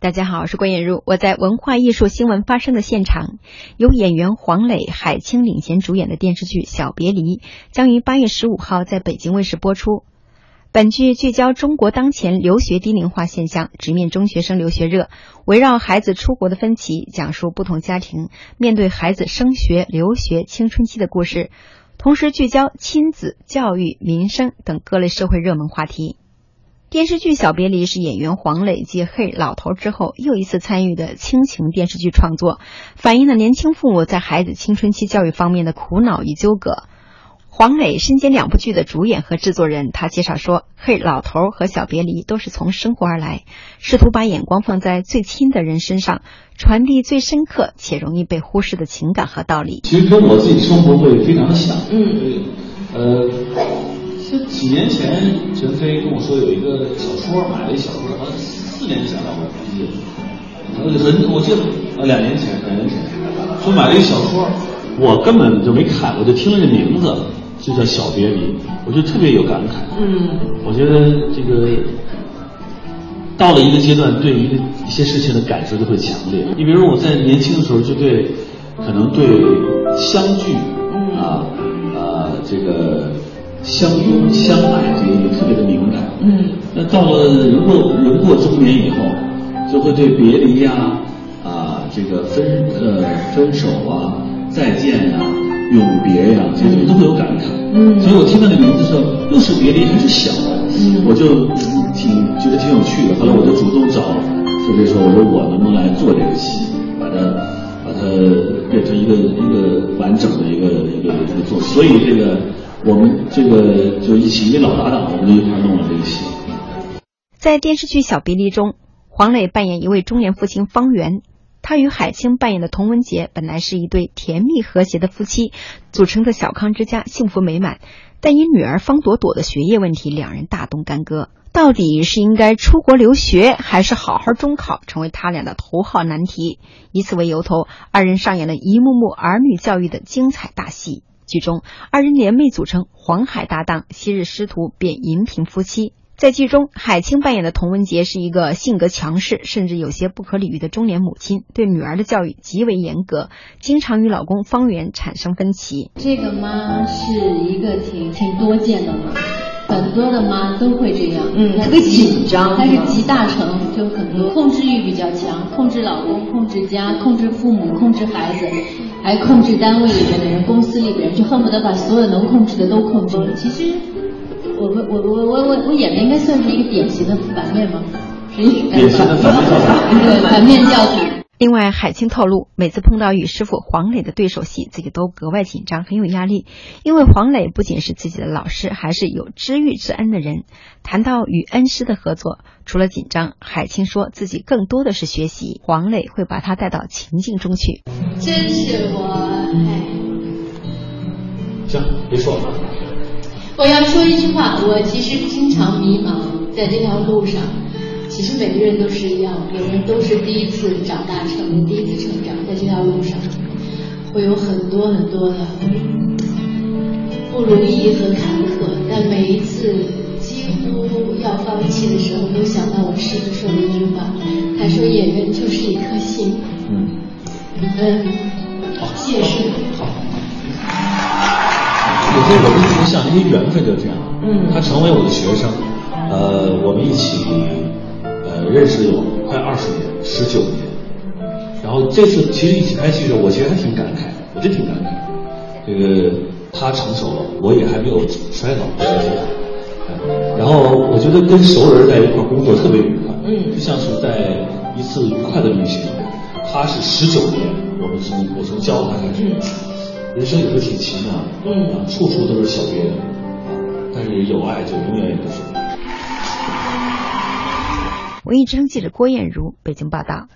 大家好，我是郭艳茹，我在文化艺术新闻发生的现场。由演员黄磊、海清领衔主演的电视剧《小别离》将于八月十五号在北京卫视播出。本剧聚焦中国当前留学低龄化现象，直面中学生留学热，围绕孩子出国的分歧，讲述不同家庭面对孩子升学、留学、青春期的故事，同时聚焦亲子、教育、民生等各类社会热门话题。电视剧《小别离》是演员黄磊继《嘿老头》之后又一次参与的亲情电视剧创作，反映了年轻父母在孩子青春期教育方面的苦恼与纠葛。黄磊身兼两部剧的主演和制作人，他介绍说：“《嘿老头》和《小别离》都是从生活而来，试图把眼光放在最亲的人身上，传递最深刻且容易被忽视的情感和道理。”其实跟我自己生活会非常的像，嗯，呃。这几年前，陈飞跟我说有一个小说，买了一小说，好像四年前了，我记得，呃，很，我记得呃两年前，两年前，说买了一小说，我根本就没看，我就听了这名字，就叫《小别离》，我就特别有感慨。嗯，我觉得这个到了一个阶段，对一个一些事情的感受就会强烈。你比如我在年轻的时候，就对可能对相聚，啊，呃，这个。相拥相爱这个特别的敏感，嗯，那到了人过人过中年以后，就会对别离呀，啊，这个分呃分手啊，再见呀，永别呀，这些都会有感慨，嗯，所以我听到那名字的时候又是别离还是小，嗯，我就挺觉得挺有趣的，后来我就主动找特别说，我说我能不能来做这个戏，把它把它变成一个一个完整的一个一个一个作品，所以这个。我们这个就一起，一老搭档，我们就一块弄了这个戏。在电视剧《小别离》中，黄磊扮演一位中年父亲方圆，他与海清扮演的童文杰本来是一对甜蜜和谐的夫妻，组成的小康之家幸福美满。但因女儿方朵朵的学业问题，两人大动干戈。到底是应该出国留学，还是好好中考，成为他俩的头号难题。以此为由头，二人上演了一幕幕儿女教育的精彩大戏。剧中，二人联袂组成黄海搭档，昔日师徒变银屏夫妻。在剧中，海清扮演的童文杰是一个性格强势，甚至有些不可理喻的中年母亲，对女儿的教育极为严格，经常与老公方圆产生分歧。这个妈是一个挺挺多见的妈。很多的妈都会这样，嗯，特别紧张。但是集大成，就很多控制欲比较强，控制老公，控制家，控制父母，控制孩子，还控制单位里面的人，公司里边，就恨不得把所有能控制的都控制。其实，我我我我我我我演的应该算是一个典型的反面吗？典型的反面教材。对，反面教材。另外，海清透露，每次碰到与师傅黄磊的对手戏，自己都格外紧张，很有压力。因为黄磊不仅是自己的老师，还是有知遇之恩的人。谈到与恩师的合作，除了紧张，海清说自己更多的是学习。黄磊会把他带到情境中去。真是我，哎，行，别说了。我要说一句话，我其实经常迷茫在这条路上。其实每个人都是一样，我们都是第一次长大成，第一次成长，在这条路上会有很多很多的不如意和坎坷，但每一次几乎要放弃的时候，都想到我师傅说的一句话，他说演员就是一颗心。嗯，嗯，谢谢。好。有些我一直像因为缘分就这样，嗯，他成为我的学生，呃，我们一起。认识有快二十年，十九年。然后这次其实一起拍戏的时候，我其实还挺感慨，我真挺感慨。这个他成熟了，我也还没有衰老。然后我觉得跟熟人在一块工作特别愉快，嗯，就像是在一次愉快的旅行。他是十九年，我们从我从教他开始，人生有时候挺奇妙的，嗯，处处都是小别离，但是有爱就永远也文艺之声记者郭艳茹北京报道。